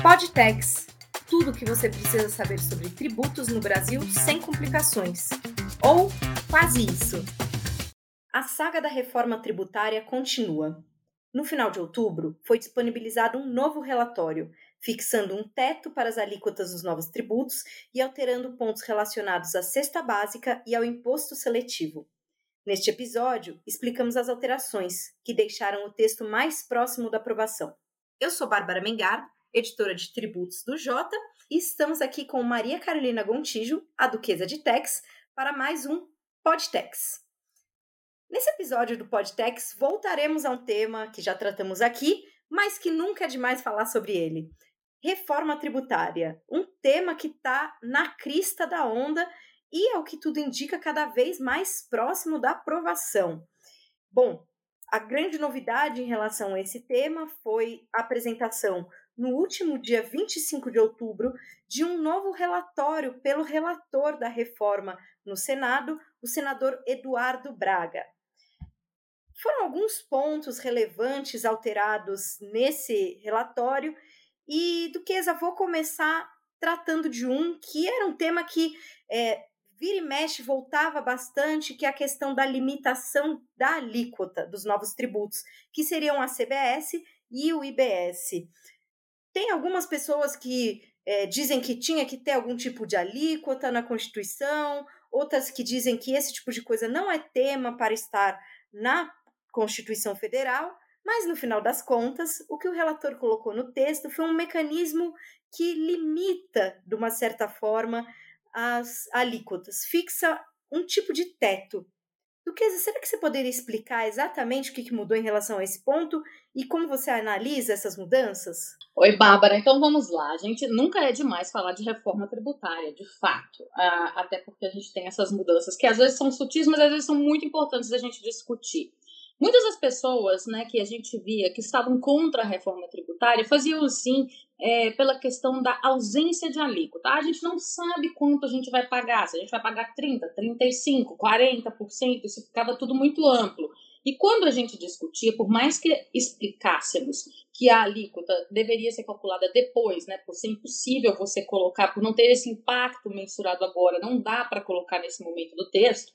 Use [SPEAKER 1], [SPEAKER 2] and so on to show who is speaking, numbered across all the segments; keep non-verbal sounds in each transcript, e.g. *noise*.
[SPEAKER 1] Podtex. Tudo o que você precisa saber sobre tributos no Brasil sem complicações. Ou quase isso. A saga da reforma tributária continua. No final de outubro, foi disponibilizado um novo relatório, fixando um teto para as alíquotas dos novos tributos e alterando pontos relacionados à cesta básica e ao imposto seletivo. Neste episódio, explicamos as alterações que deixaram o texto mais próximo da aprovação. Eu sou Bárbara Mengar, editora de tributos do Jota, e estamos aqui com Maria Carolina Gontijo, a Duquesa de Tex, para mais um Podtex. Nesse episódio do Podtex, voltaremos a um tema que já tratamos aqui, mas que nunca é demais falar sobre ele. Reforma tributária, um tema que está na crista da onda e, ao que tudo indica, cada vez mais próximo da aprovação. Bom, a grande novidade em relação a esse tema foi a apresentação no último dia 25 de outubro, de um novo relatório pelo relator da reforma no Senado, o senador Eduardo Braga. Foram alguns pontos relevantes alterados nesse relatório e, Duquesa, vou começar tratando de um que era um tema que é, vira e mexe voltava bastante, que é a questão da limitação da alíquota dos novos tributos, que seriam a CBS e o IBS. Tem algumas pessoas que é, dizem que tinha que ter algum tipo de alíquota na Constituição, outras que dizem que esse tipo de coisa não é tema para estar na Constituição Federal, mas no final das contas, o que o relator colocou no texto foi um mecanismo que limita, de uma certa forma, as alíquotas, fixa um tipo de teto Duquesa, será que você poderia explicar exatamente o que mudou em relação a esse ponto e como você analisa essas mudanças?
[SPEAKER 2] Oi, Bárbara. Então vamos lá. A gente nunca é demais falar de reforma tributária, de fato. até porque a gente tem essas mudanças que às vezes são sutis, mas às vezes são muito importantes da gente discutir. Muitas das pessoas né, que a gente via que estavam contra a reforma tributária faziam assim é, pela questão da ausência de alíquota. A gente não sabe quanto a gente vai pagar, se a gente vai pagar 30%, 35%, 40%, isso ficava tudo muito amplo. E quando a gente discutia, por mais que explicássemos que a alíquota deveria ser calculada depois, né, por ser impossível você colocar, por não ter esse impacto mensurado agora, não dá para colocar nesse momento do texto,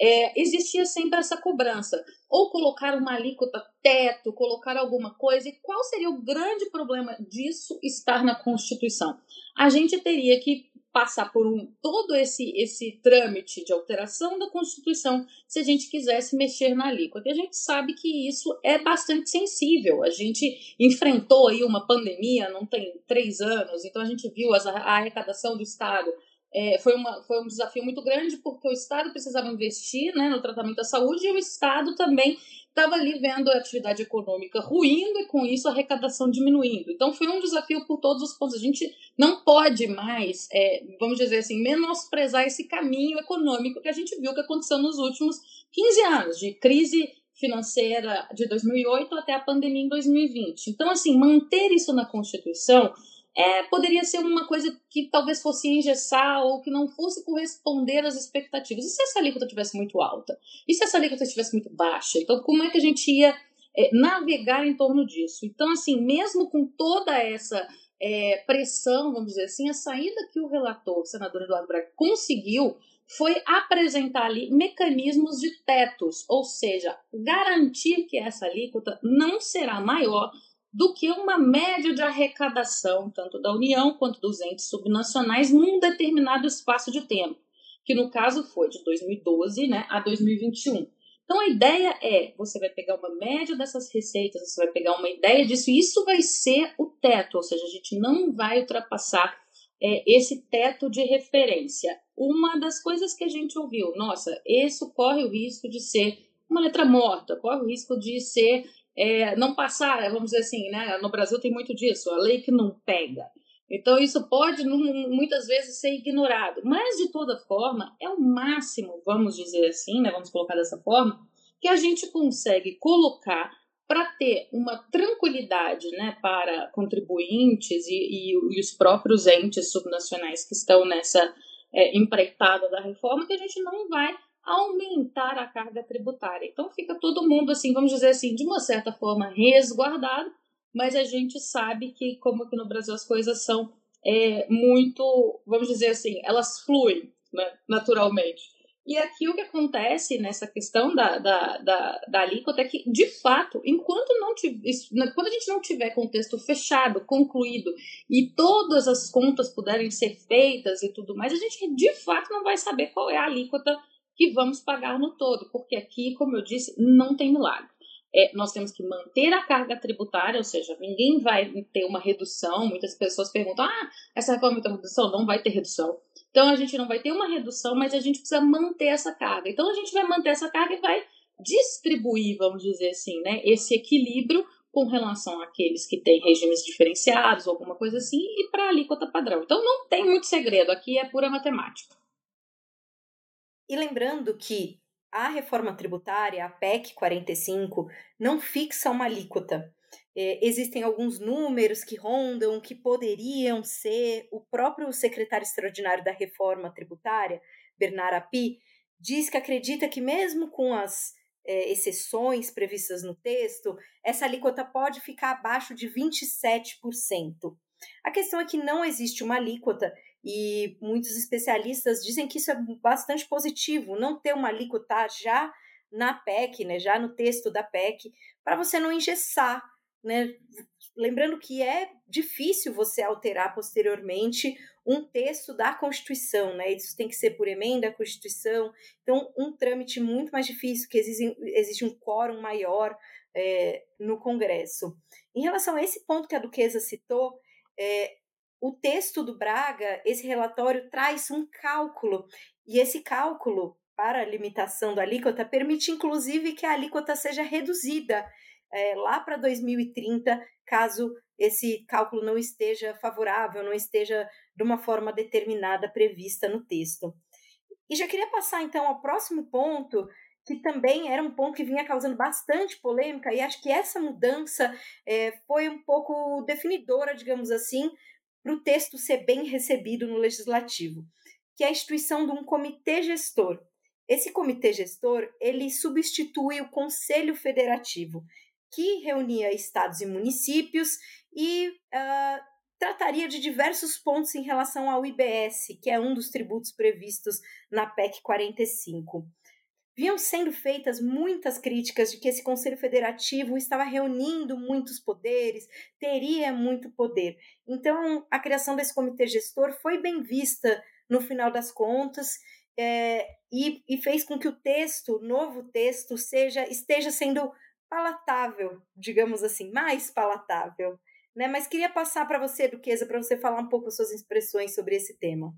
[SPEAKER 2] é, existia sempre essa cobrança. Ou colocar uma alíquota teto, colocar alguma coisa. E qual seria o grande problema disso estar na Constituição? A gente teria que passar por um, todo esse, esse trâmite de alteração da Constituição se a gente quisesse mexer na alíquota. E a gente sabe que isso é bastante sensível. A gente enfrentou aí uma pandemia, não tem três anos, então a gente viu a arrecadação do Estado é, foi, uma, foi um desafio muito grande porque o Estado precisava investir né, no tratamento da saúde e o Estado também estava ali vendo a atividade econômica ruindo e com isso a arrecadação diminuindo. Então foi um desafio por todos os pontos. A gente não pode mais, é, vamos dizer assim, menosprezar esse caminho econômico que a gente viu que aconteceu nos últimos 15 anos, de crise financeira de 2008 até a pandemia em 2020. Então, assim, manter isso na Constituição é, poderia ser uma coisa que talvez fosse engessar ou que não fosse corresponder às expectativas. E se essa alíquota tivesse muito alta? E se essa alíquota estivesse muito baixa? Então, como é que a gente ia é, navegar em torno disso? Então, assim, mesmo com toda essa é, pressão, vamos dizer assim, a saída que o relator, o senador Eduardo Braga, conseguiu foi apresentar ali mecanismos de tetos, ou seja, garantir que essa alíquota não será maior do que uma média de arrecadação, tanto da União quanto dos entes subnacionais, num determinado espaço de tempo, que no caso foi de 2012 né, a 2021. Então a ideia é, você vai pegar uma média dessas receitas, você vai pegar uma ideia disso, e isso vai ser o teto, ou seja, a gente não vai ultrapassar é, esse teto de referência. Uma das coisas que a gente ouviu, nossa, isso corre o risco de ser uma letra morta, corre o risco de ser é, não passar, vamos dizer assim, né? No Brasil tem muito disso, a lei que não pega. Então isso pode muitas vezes ser ignorado, mas de toda forma é o máximo, vamos dizer assim, né? Vamos colocar dessa forma, que a gente consegue colocar para ter uma tranquilidade né, para contribuintes e, e, e, os próprios entes subnacionais que estão nessa é, empreitada da reforma, que a gente não vai aumentar a carga tributária. Então fica todo mundo assim, vamos dizer assim, de uma certa forma resguardado, mas a gente sabe que, como aqui no Brasil as coisas são é, muito, vamos dizer assim, elas fluem né, naturalmente. E aqui o que acontece nessa questão da, da, da, da alíquota é que, de fato, enquanto não tiver, quando a gente não tiver contexto fechado, concluído, e todas as contas puderem ser feitas e tudo mais, a gente de fato não vai saber qual é a alíquota que vamos pagar no todo, porque aqui, como eu disse, não tem milagre. É, nós temos que manter a carga tributária, ou seja, ninguém vai ter uma redução. Muitas pessoas perguntam: ah, essa reforma tem redução? Não vai ter redução. Então a gente não vai ter uma redução, mas a gente precisa manter essa carga. Então a gente vai manter essa carga e vai distribuir, vamos dizer assim, né, esse equilíbrio com relação àqueles que têm regimes diferenciados ou alguma coisa assim e para a alíquota padrão. Então não tem muito segredo, aqui é pura matemática.
[SPEAKER 1] E lembrando que a reforma tributária, a PEC 45, não fixa uma alíquota. É, existem alguns números que rondam, que poderiam ser. O próprio secretário extraordinário da reforma tributária, Bernard Api, diz que acredita que, mesmo com as é, exceções previstas no texto, essa alíquota pode ficar abaixo de 27%. A questão é que não existe uma alíquota e muitos especialistas dizem que isso é bastante positivo, não ter uma alíquota já na PEC, né, já no texto da PEC, para você não engessar, né? Lembrando que é difícil você alterar posteriormente um texto da Constituição, né? Isso tem que ser por emenda à Constituição, então um trâmite muito mais difícil, que exige, exige um quórum maior é, no Congresso. Em relação a esse ponto que a Duquesa citou, é, o texto do Braga, esse relatório traz um cálculo, e esse cálculo para a limitação da alíquota permite, inclusive, que a alíquota seja reduzida é, lá para 2030, caso esse cálculo não esteja favorável, não esteja de uma forma determinada prevista no texto. E já queria passar então ao próximo ponto, que também era um ponto que vinha causando bastante polêmica, e acho que essa mudança é, foi um pouco definidora, digamos assim, para o texto ser bem recebido no legislativo, que é a instituição de um comitê gestor. Esse comitê gestor ele substitui o Conselho Federativo, que reunia estados e municípios e uh, trataria de diversos pontos em relação ao IBS, que é um dos tributos previstos na PEC 45 vinham sendo feitas muitas críticas de que esse Conselho Federativo estava reunindo muitos poderes, teria muito poder. Então, a criação desse comitê gestor foi bem vista no final das contas é, e, e, fez com que o texto, o novo texto, seja esteja sendo palatável, digamos assim, mais palatável. Né? Mas queria passar para você, Duquesa, para você falar um pouco suas expressões sobre esse tema.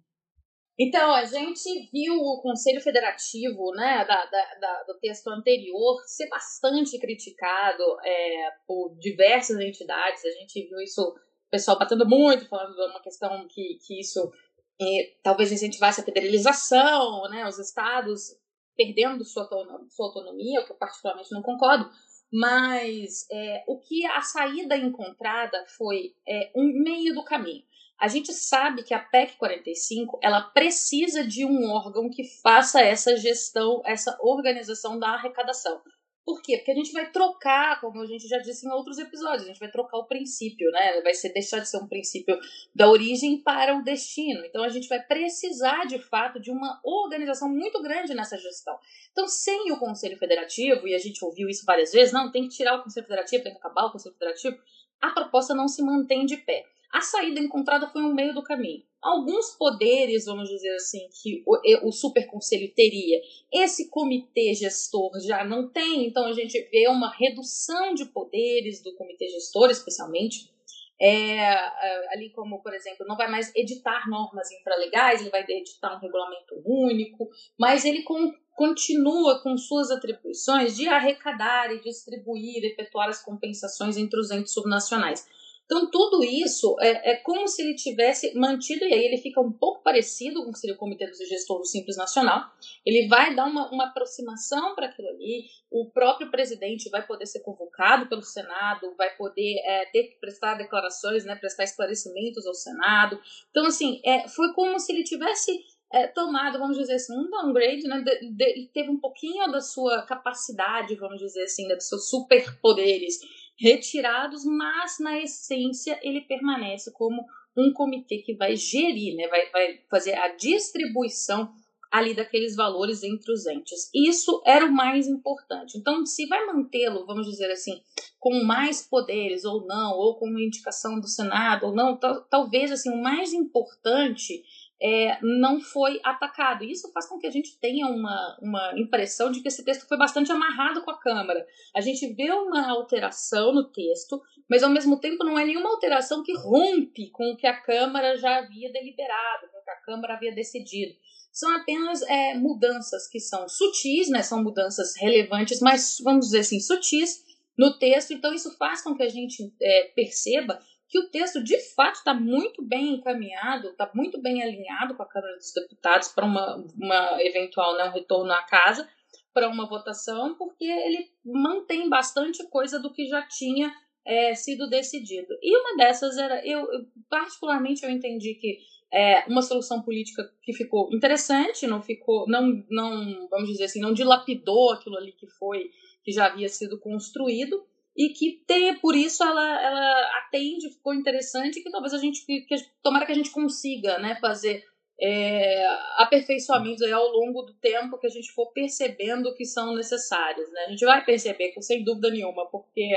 [SPEAKER 2] Então, a gente viu o Conselho Federativo né, da, da, da do texto anterior ser bastante criticado é, por diversas entidades. A gente viu isso, o pessoal batendo muito, falando de uma questão que, que isso é, talvez incentivasse a federalização, né, os estados perdendo sua sua autonomia, o que eu particularmente não concordo. Mas é, o que a saída encontrada foi é, um meio do caminho. A gente sabe que a PEC 45 ela precisa de um órgão que faça essa gestão, essa organização da arrecadação. Por quê? Porque a gente vai trocar, como a gente já disse em outros episódios, a gente vai trocar o princípio, né? Vai ser deixar de ser um princípio da origem para o destino. Então a gente vai precisar de fato de uma organização muito grande nessa gestão. Então, sem o Conselho Federativo, e a gente ouviu isso várias vezes, não, tem que tirar o Conselho Federativo, tem que acabar o Conselho Federativo, a proposta não se mantém de pé. A saída encontrada foi um meio do caminho. Alguns poderes, vamos dizer assim, que o, o super conselho teria, esse comitê gestor já não tem, então a gente vê uma redução de poderes do comitê gestor, especialmente. É, é ali como, por exemplo, não vai mais editar normas infralegais, ele vai editar um regulamento único, mas ele com, continua com suas atribuições de arrecadar e distribuir, efetuar as compensações entre os entes subnacionais. Então, tudo isso é, é, como se ele tivesse mantido, e aí ele fica um pouco parecido com o que seria o Comitê do Gestor do Simples Nacional. Ele vai dar uma, uma aproximação para aquilo ali, o próprio presidente vai poder ser convocado pelo Senado, vai poder é, ter que prestar declarações, né, prestar esclarecimentos ao Senado. Então, assim, é, foi como se ele tivesse é, tomado, vamos dizer assim, um downgrade, né? De, de, teve um pouquinho da sua capacidade, vamos dizer assim, né, dos seus superpoderes retirados, mas na essência ele permanece como um comitê que vai gerir, né, vai, vai fazer a distribuição ali daqueles valores entre os entes. Isso era o mais importante. Então, se vai mantê-lo, vamos dizer assim, com mais poderes ou não, ou com uma indicação do Senado ou não, talvez assim o mais importante é, não foi atacado. Isso faz com que a gente tenha uma, uma impressão de que esse texto foi bastante amarrado com a Câmara. A gente vê uma alteração no texto, mas ao mesmo tempo não é nenhuma alteração que rompe com o que a Câmara já havia deliberado, com o que a Câmara havia decidido. São apenas é, mudanças que são sutis, né? são mudanças relevantes, mas vamos dizer assim, sutis no texto. Então, isso faz com que a gente é, perceba que o texto de fato está muito bem encaminhado, está muito bem alinhado com a Câmara dos Deputados para uma, uma eventual né, um retorno à casa, para uma votação, porque ele mantém bastante coisa do que já tinha é, sido decidido. E uma dessas era, eu, particularmente eu entendi que é, uma solução política que ficou interessante, não ficou, não, não, vamos dizer assim, não dilapidou aquilo ali que foi, que já havia sido construído, e que ter, por isso ela, ela atende, ficou interessante, que talvez a gente, que, tomara que a gente consiga, né, fazer é, aperfeiçoamentos ao longo do tempo que a gente for percebendo que são necessários, né, a gente vai perceber, sem dúvida nenhuma, porque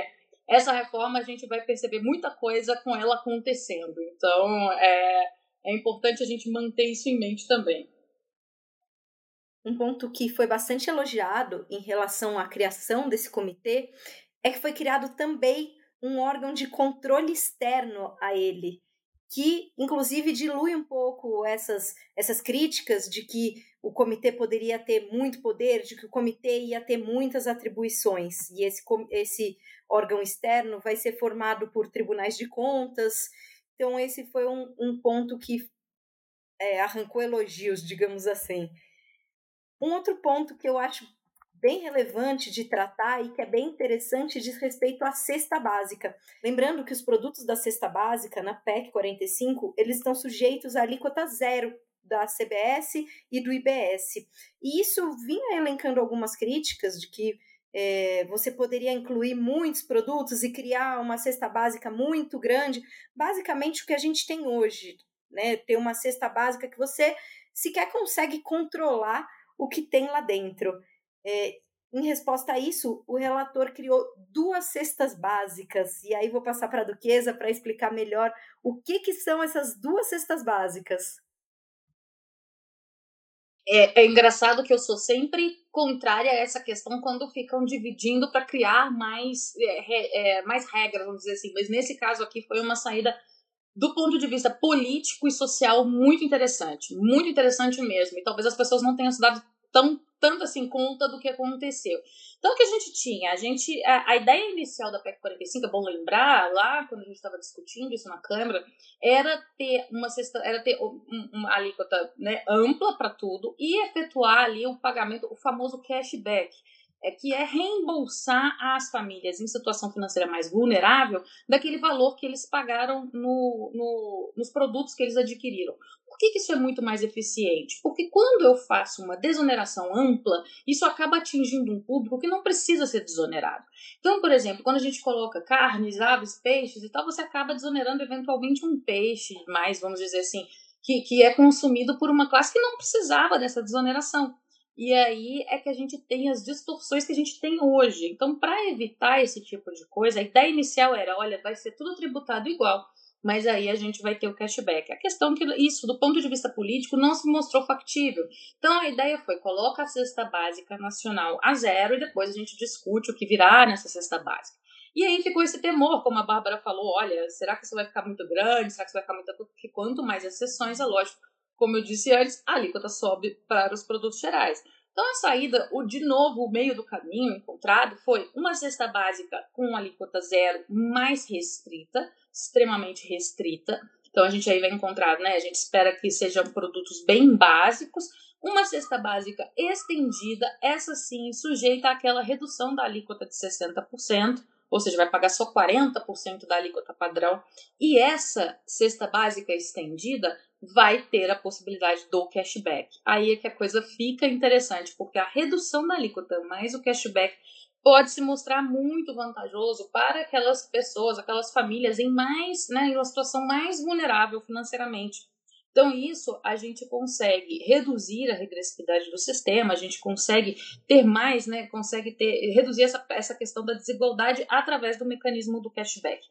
[SPEAKER 2] essa reforma a gente vai perceber muita coisa com ela acontecendo, então é, é importante a gente manter isso em mente também.
[SPEAKER 1] Um ponto que foi bastante elogiado em relação à criação desse comitê é que foi criado também um órgão de controle externo a ele, que inclusive dilui um pouco essas, essas críticas de que o comitê poderia ter muito poder, de que o comitê ia ter muitas atribuições. E esse, esse órgão externo vai ser formado por tribunais de contas. Então, esse foi um, um ponto que é, arrancou elogios, digamos assim. Um outro ponto que eu acho bem relevante de tratar e que é bem interessante diz respeito à cesta básica. Lembrando que os produtos da cesta básica na PEC 45, eles estão sujeitos à alíquota zero da CBS e do IBS. E isso vinha elencando algumas críticas de que é, você poderia incluir muitos produtos e criar uma cesta básica muito grande. Basicamente, o que a gente tem hoje, né? Ter uma cesta básica que você sequer consegue controlar o que tem lá dentro. É, em resposta a isso, o relator criou duas cestas básicas, e aí vou passar para a Duquesa para explicar melhor o que, que são essas duas cestas básicas.
[SPEAKER 2] É, é, engraçado que eu sou sempre contrária a essa questão quando ficam dividindo para criar mais, é, é, mais regras, vamos dizer assim. Mas nesse caso aqui foi uma saída do ponto de vista político e social muito interessante, muito interessante mesmo. E talvez as pessoas não tenham se dado tão tanto assim conta do que aconteceu. Então o que a gente tinha? A gente a, a ideia inicial da PEC 45, é bom lembrar, lá quando a gente estava discutindo isso na Câmara, era ter uma cesta, era ter uma alíquota né, ampla para tudo e efetuar ali o pagamento, o famoso cashback é que é reembolsar as famílias em situação financeira mais vulnerável daquele valor que eles pagaram no, no, nos produtos que eles adquiriram. Por que, que isso é muito mais eficiente? Porque quando eu faço uma desoneração ampla, isso acaba atingindo um público que não precisa ser desonerado. Então, por exemplo, quando a gente coloca carnes, aves, peixes e tal, você acaba desonerando eventualmente um peixe mais, vamos dizer assim, que, que é consumido por uma classe que não precisava dessa desoneração. E aí é que a gente tem as distorções que a gente tem hoje. Então, para evitar esse tipo de coisa, a ideia inicial era: olha, vai ser tudo tributado igual mas aí a gente vai ter o cashback. A questão é que isso, do ponto de vista político, não se mostrou factível. Então a ideia foi coloca a cesta básica nacional a zero e depois a gente discute o que virá nessa cesta básica. E aí ficou esse temor, como a Bárbara falou, olha, será que isso vai ficar muito grande? Será que isso vai ficar muito... Porque quanto mais exceções, é lógico, como eu disse antes, a alíquota sobe para os produtos gerais. Então a saída, o de novo, o meio do caminho encontrado foi uma cesta básica com alíquota zero mais restrita, extremamente restrita. Então a gente aí vai encontrar, né? A gente espera que sejam produtos bem básicos. Uma cesta básica estendida, essa sim, sujeita àquela redução da alíquota de 60%, ou seja, vai pagar só 40% da alíquota padrão. E essa cesta básica estendida vai ter a possibilidade do cashback. Aí é que a coisa fica interessante, porque a redução da alíquota mais o cashback pode se mostrar muito vantajoso para aquelas pessoas, aquelas famílias em mais, né, em uma situação mais vulnerável financeiramente. Então, isso a gente consegue reduzir a regressividade do sistema, a gente consegue ter mais, né, consegue ter, reduzir essa, essa questão da desigualdade através do mecanismo do cashback.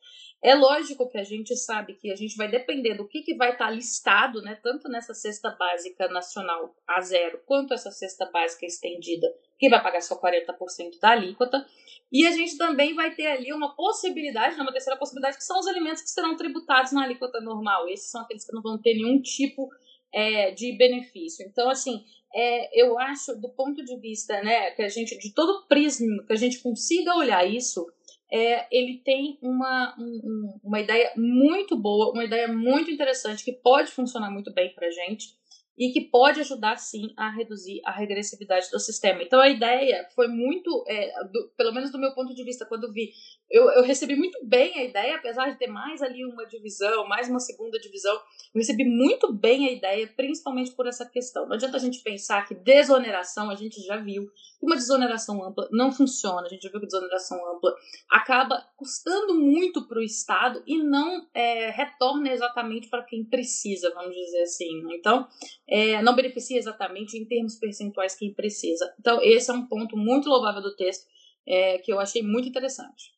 [SPEAKER 2] É lógico que a gente sabe que a gente vai depender do que, que vai estar listado, né, tanto nessa cesta básica nacional a zero, quanto essa cesta básica estendida, que vai pagar só 40% da alíquota. E a gente também vai ter ali uma possibilidade, uma terceira possibilidade, que são os alimentos que serão tributados na alíquota normal. Esses são aqueles que não vão ter nenhum tipo é, de benefício. Então, assim, é, eu acho, do ponto de vista, né, que a gente, de todo prisma, que a gente consiga olhar isso, é, ele tem uma, um, uma ideia muito boa, uma ideia muito interessante que pode funcionar muito bem para gente e que pode ajudar sim a reduzir a regressividade do sistema. Então a ideia foi muito, é, do, pelo menos do meu ponto de vista, quando vi, eu, eu, recebi muito bem a ideia, apesar de ter mais ali uma divisão, mais uma segunda divisão, eu recebi muito bem a ideia, principalmente por essa questão. Não adianta a gente pensar que desoneração, a gente já viu, que uma desoneração ampla não funciona, a gente já viu que desoneração ampla acaba custando muito para o Estado e não é, retorna exatamente para quem precisa, vamos dizer assim. Né? Então, é, não beneficia exatamente em termos percentuais quem precisa. Então, esse é um ponto muito louvável do texto é, que eu achei muito interessante.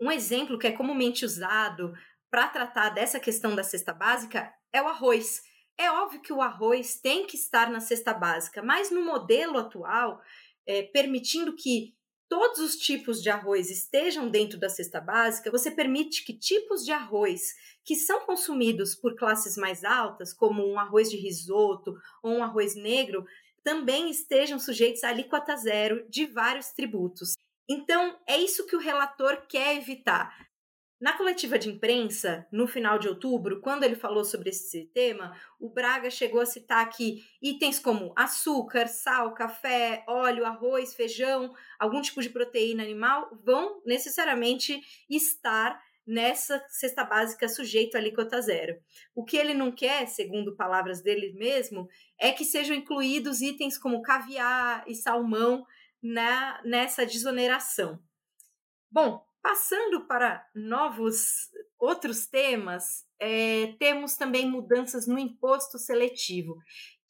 [SPEAKER 1] Um exemplo que é comumente usado para tratar dessa questão da cesta básica é o arroz. É óbvio que o arroz tem que estar na cesta básica, mas no modelo atual, é, permitindo que todos os tipos de arroz estejam dentro da cesta básica, você permite que tipos de arroz que são consumidos por classes mais altas, como um arroz de risoto ou um arroz negro, também estejam sujeitos à alíquota zero de vários tributos. Então, é isso que o relator quer evitar. Na coletiva de imprensa, no final de outubro, quando ele falou sobre esse tema, o Braga chegou a citar que itens como açúcar, sal, café, óleo, arroz, feijão, algum tipo de proteína animal vão necessariamente estar nessa cesta básica sujeito à alíquota zero. O que ele não quer, segundo palavras dele mesmo, é que sejam incluídos itens como caviar e salmão na, nessa desoneração. Bom, passando para novos outros temas, é, temos também mudanças no imposto seletivo,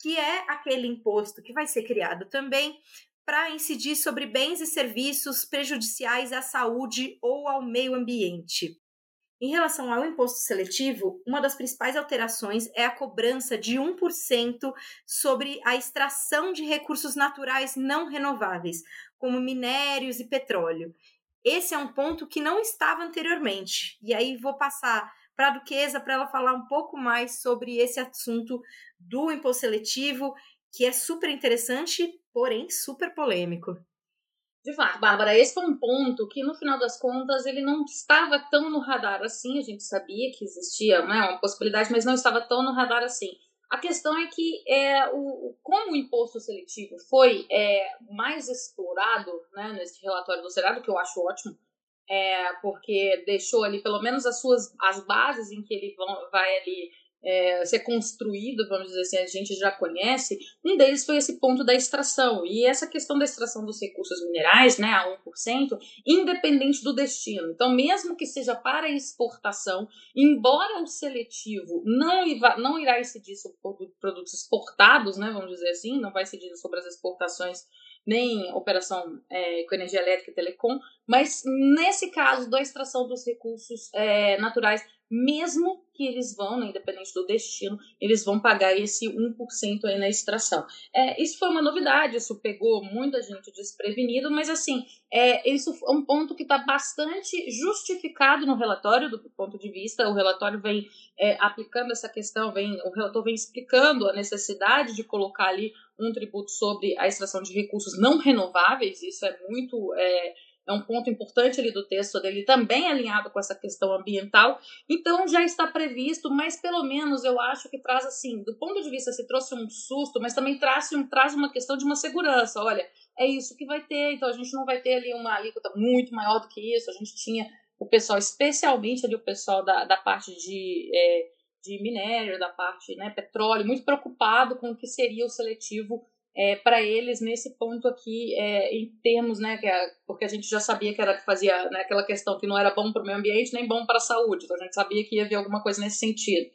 [SPEAKER 1] que é aquele imposto que vai ser criado também para incidir sobre bens e serviços prejudiciais à saúde ou ao meio ambiente. Em relação ao imposto seletivo, uma das principais alterações é a cobrança de 1% sobre a extração de recursos naturais não renováveis, como minérios e petróleo. Esse é um ponto que não estava anteriormente. E aí vou passar para a Duquesa para ela falar um pouco mais sobre esse assunto do imposto seletivo, que é super interessante, porém super polêmico.
[SPEAKER 2] De fato, Bárbara, esse foi um ponto que, no final das contas, ele não estava tão no radar assim. A gente sabia que existia né, uma possibilidade, mas não estava tão no radar assim. A questão é que é, o, como o imposto seletivo foi é, mais explorado né, nesse relatório do Senado, que eu acho ótimo, é, porque deixou ali pelo menos as suas as bases em que ele vão, vai ali é, ser construído, vamos dizer assim, a gente já conhece, um deles foi esse ponto da extração. E essa questão da extração dos recursos minerais, né, a 1%, independente do destino. Então, mesmo que seja para exportação, embora o seletivo não, não irá incidir sobre produtos exportados, né, vamos dizer assim, não vai incidir sobre as exportações nem operação é, com energia elétrica e telecom, mas nesse caso da extração dos recursos é, naturais mesmo que eles vão, né, independente do destino, eles vão pagar esse 1% aí na extração. É, isso foi uma novidade, isso pegou muita gente desprevenido, mas assim, é, isso é um ponto que está bastante justificado no relatório, do ponto de vista, o relatório vem é, aplicando essa questão, vem, o relator vem explicando a necessidade de colocar ali um tributo sobre a extração de recursos não renováveis, isso é muito é, é um ponto importante ali do texto dele, também alinhado com essa questão ambiental. Então já está previsto, mas pelo menos eu acho que traz assim, do ponto de vista se trouxe um susto, mas também traz, traz uma questão de uma segurança. Olha, é isso que vai ter, então a gente não vai ter ali uma alíquota muito maior do que isso. A gente tinha o pessoal, especialmente ali o pessoal da, da parte de, é, de minério, da parte né, petróleo, muito preocupado com o que seria o seletivo é, para eles nesse ponto aqui, é, em termos, né, é, porque a gente já sabia que era que fazia né, aquela questão que não era bom para o meio ambiente nem bom para a saúde, então a gente sabia que ia haver alguma coisa nesse sentido.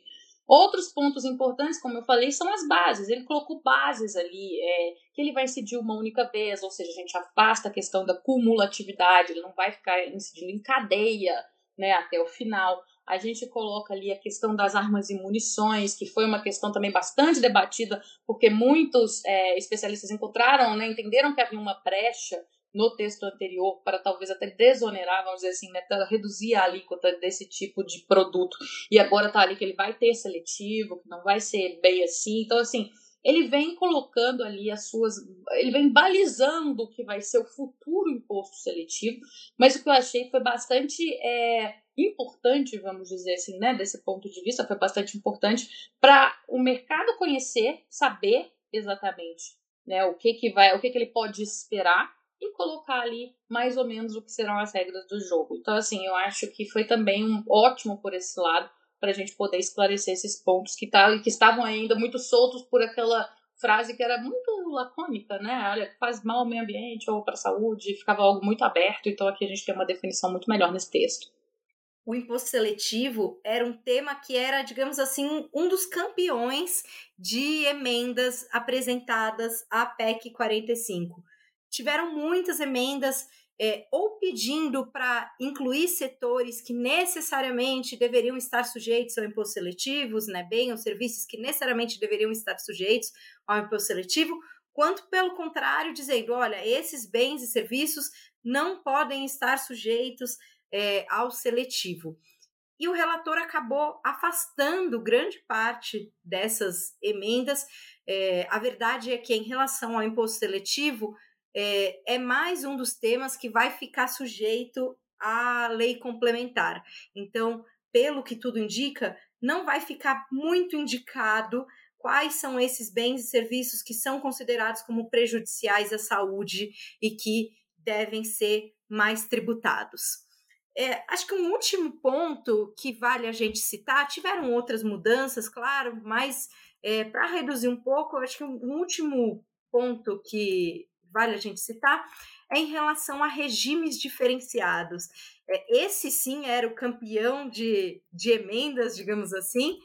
[SPEAKER 2] Outros pontos importantes, como eu falei, são as bases. Ele colocou bases ali, é, que ele vai incidir uma única vez, ou seja, a gente afasta a questão da cumulatividade, ele não vai ficar incidindo em cadeia né, até o final. A gente coloca ali a questão das armas e munições, que foi uma questão também bastante debatida, porque muitos é, especialistas encontraram, né, entenderam que havia uma brecha no texto anterior para talvez até desonerar, vamos dizer assim, né, reduzir a alíquota desse tipo de produto. E agora tá ali que ele vai ter seletivo, que não vai ser bem assim. Então, assim, ele vem colocando ali as suas. Ele vem balizando o que vai ser o futuro imposto seletivo, mas o que eu achei foi bastante é, importante, vamos dizer assim, né, desse ponto de vista, foi bastante importante para o mercado conhecer, saber exatamente né, o que, que vai, o que, que ele pode esperar e colocar ali mais ou menos o que serão as regras do jogo. Então, assim, eu acho que foi também um ótimo por esse lado para a gente poder esclarecer esses pontos que, tá, que estavam ainda muito soltos por aquela frase que era muito lacônica, né? Olha, faz mal ao meio ambiente ou para a saúde, ficava algo muito aberto, então aqui a gente tem uma definição muito melhor nesse texto.
[SPEAKER 1] O imposto seletivo era um tema que era, digamos assim, um dos campeões de emendas apresentadas à PEC 45 tiveram muitas emendas é, ou pedindo para incluir setores que necessariamente deveriam estar sujeitos ao imposto seletivo, né, bem, os serviços que necessariamente deveriam estar sujeitos ao imposto seletivo, quanto pelo contrário, dizendo, olha, esses bens e serviços não podem estar sujeitos é, ao seletivo. E o relator acabou afastando grande parte dessas emendas. É, a verdade é que, em relação ao imposto seletivo, é, é mais um dos temas que vai ficar sujeito à lei complementar. Então, pelo que tudo indica, não vai ficar muito indicado quais são esses bens e serviços que são considerados como prejudiciais à saúde e que devem ser mais tributados. É, acho que um último ponto que vale a gente citar, tiveram outras mudanças, claro, mas é, para reduzir um pouco, acho que um último ponto que vale a gente citar, é em relação a regimes diferenciados. É, esse sim era o campeão de, de emendas, digamos assim,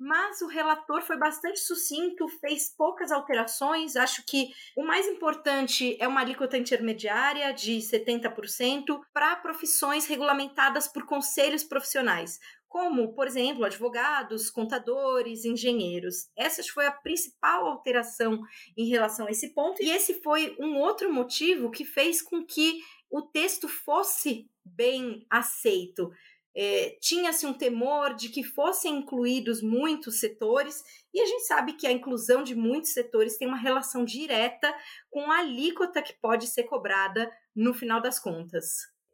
[SPEAKER 1] mas o relator foi bastante sucinto, fez poucas alterações. Acho que o mais importante é uma alíquota intermediária de 70% para profissões regulamentadas por conselhos profissionais como, por exemplo, advogados, contadores, engenheiros. Essa foi a principal alteração em relação a esse ponto, e esse foi um outro motivo que fez com que o texto fosse bem aceito. É, Tinha-se um temor de que fossem incluídos muitos setores, e a gente sabe que a inclusão de muitos setores tem uma relação direta com a alíquota que pode ser cobrada no final das contas.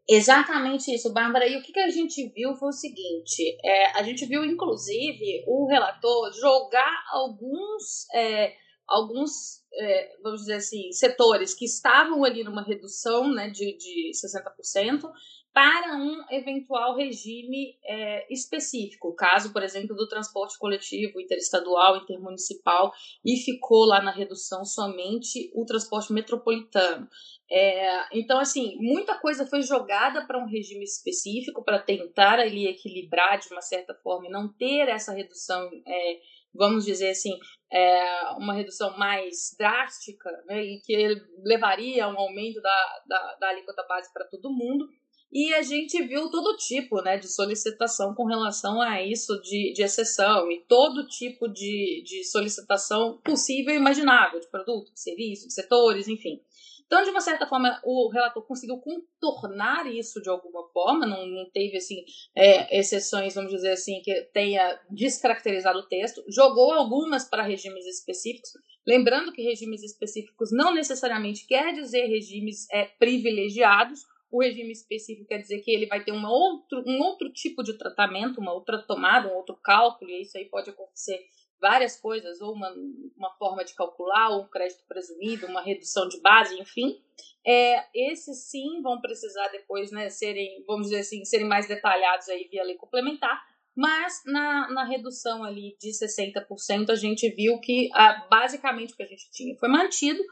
[SPEAKER 2] Exatamente isso, Bárbara. E o que, a gente viu foi o seguinte: é, a gente viu, inclusive, o relator jogar alguns, é, alguns é, vamos dizer assim, setores que estavam ali numa redução né, de, de 60%, para um eventual regime é, específico, caso, por exemplo, do transporte coletivo interestadual, intermunicipal, e ficou lá na redução somente o transporte metropolitano. É, então, assim, muita coisa foi jogada para um regime específico para tentar ali equilibrar de uma certa forma e não ter essa redução, é, vamos dizer assim, é, uma redução mais drástica, né, e que levaria a um aumento da, da, da alíquota base para todo mundo e a gente viu todo tipo né, de solicitação com relação a isso de, de exceção e todo tipo de, de solicitação possível e imaginável de produto, de serviço, de setores, enfim. Então, de uma certa forma, o relator conseguiu contornar isso de alguma forma, não, não teve assim é, exceções, vamos dizer assim, que tenha descaracterizado o texto, jogou algumas para regimes específicos, lembrando que regimes específicos não necessariamente quer dizer regimes é, privilegiados, o regime específico quer dizer que ele vai ter uma outro, um outro tipo de tratamento, uma outra tomada, um outro cálculo, e isso aí pode acontecer várias coisas, ou uma, uma forma de calcular, ou um crédito presumido, uma redução de base, enfim. É, esses sim vão precisar depois né, serem, vamos dizer assim, serem mais detalhados aí via lei complementar, mas na, na redução ali de 60%, a gente viu que ah, basicamente o que a gente tinha foi mantido,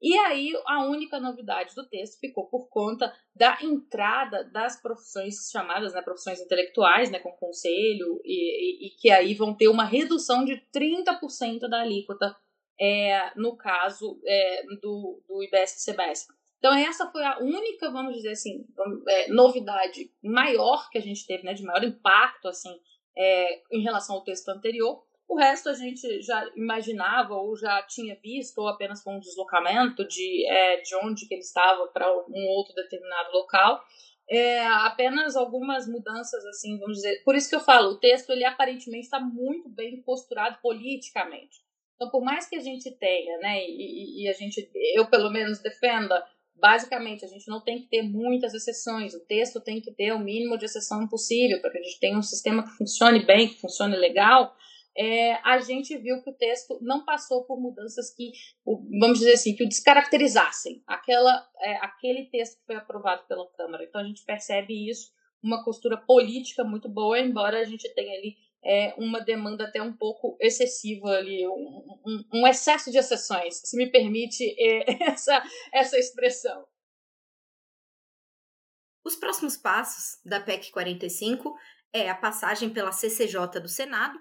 [SPEAKER 2] e aí a única novidade do texto ficou por conta da entrada das profissões chamadas né, profissões intelectuais, né, com conselho, e, e, e que aí vão ter uma redução de 30% da alíquota é, no caso é, do, do IBS-CBS. Então essa foi a única, vamos dizer assim, é, novidade maior que a gente teve, né, de maior impacto assim, é, em relação ao texto anterior. O resto a gente já imaginava ou já tinha visto, ou apenas foi um deslocamento de, é, de onde que ele estava para um outro determinado local. É, apenas algumas mudanças, assim, vamos dizer. Por isso que eu falo, o texto ele aparentemente está muito bem posturado politicamente. Então, por mais que a gente tenha, né, e, e a gente, eu pelo menos defenda, basicamente a gente não tem que ter muitas exceções. O texto tem que ter o mínimo de exceção possível para que a gente tenha um sistema que funcione bem, que funcione legal é, a gente viu que o texto não passou por mudanças que, vamos dizer assim, que o descaracterizassem aquela, é, aquele texto que foi aprovado pela Câmara. Então a gente percebe isso, uma costura política muito boa, embora a gente tenha ali é, uma demanda até um pouco excessiva ali, um, um, um excesso de exceções, se me permite é, *laughs* essa, essa expressão.
[SPEAKER 1] Os próximos passos da PEC 45 é a passagem pela CCJ do Senado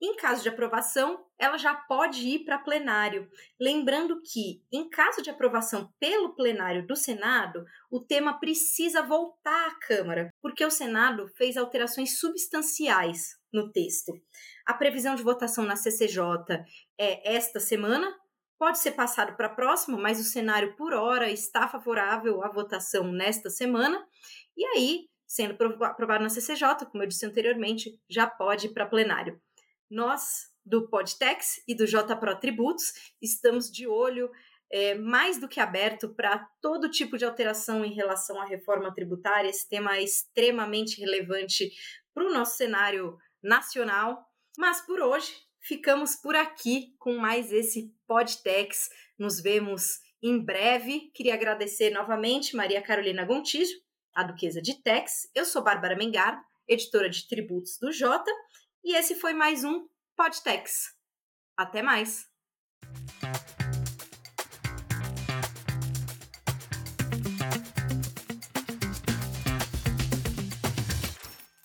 [SPEAKER 1] em caso de aprovação, ela já pode ir para plenário. Lembrando que, em caso de aprovação pelo plenário do Senado, o tema precisa voltar à Câmara, porque o Senado fez alterações substanciais no texto. A previsão de votação na CCJ é esta semana, pode ser passado para a próxima, mas o cenário por hora está favorável à votação nesta semana. E aí, sendo aprovado na CCJ, como eu disse anteriormente, já pode ir para plenário. Nós, do Podtex e do JPro Tributos, estamos de olho é, mais do que aberto para todo tipo de alteração em relação à reforma tributária. Esse tema é extremamente relevante para o nosso cenário nacional. Mas por hoje, ficamos por aqui com mais esse Podtex. Nos vemos em breve. Queria agradecer novamente Maria Carolina Gontijo, a Duquesa de Tex. Eu sou Bárbara Mengardo, editora de tributos do Jota. E esse foi mais um Podtex. Até mais!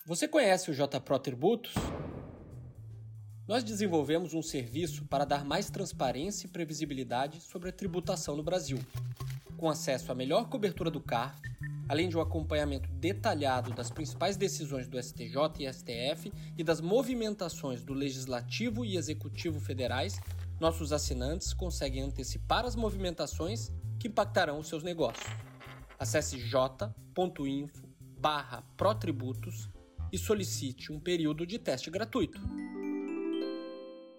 [SPEAKER 3] Você conhece o JPro Tributos? Nós desenvolvemos um serviço para dar mais transparência e previsibilidade sobre a tributação no Brasil, com acesso à melhor cobertura do CARF além de um acompanhamento detalhado das principais decisões do STJ e STF e das movimentações do Legislativo e Executivo federais, nossos assinantes conseguem antecipar as movimentações que impactarão os seus negócios. Acesse j.info/protributos e solicite um período de teste gratuito.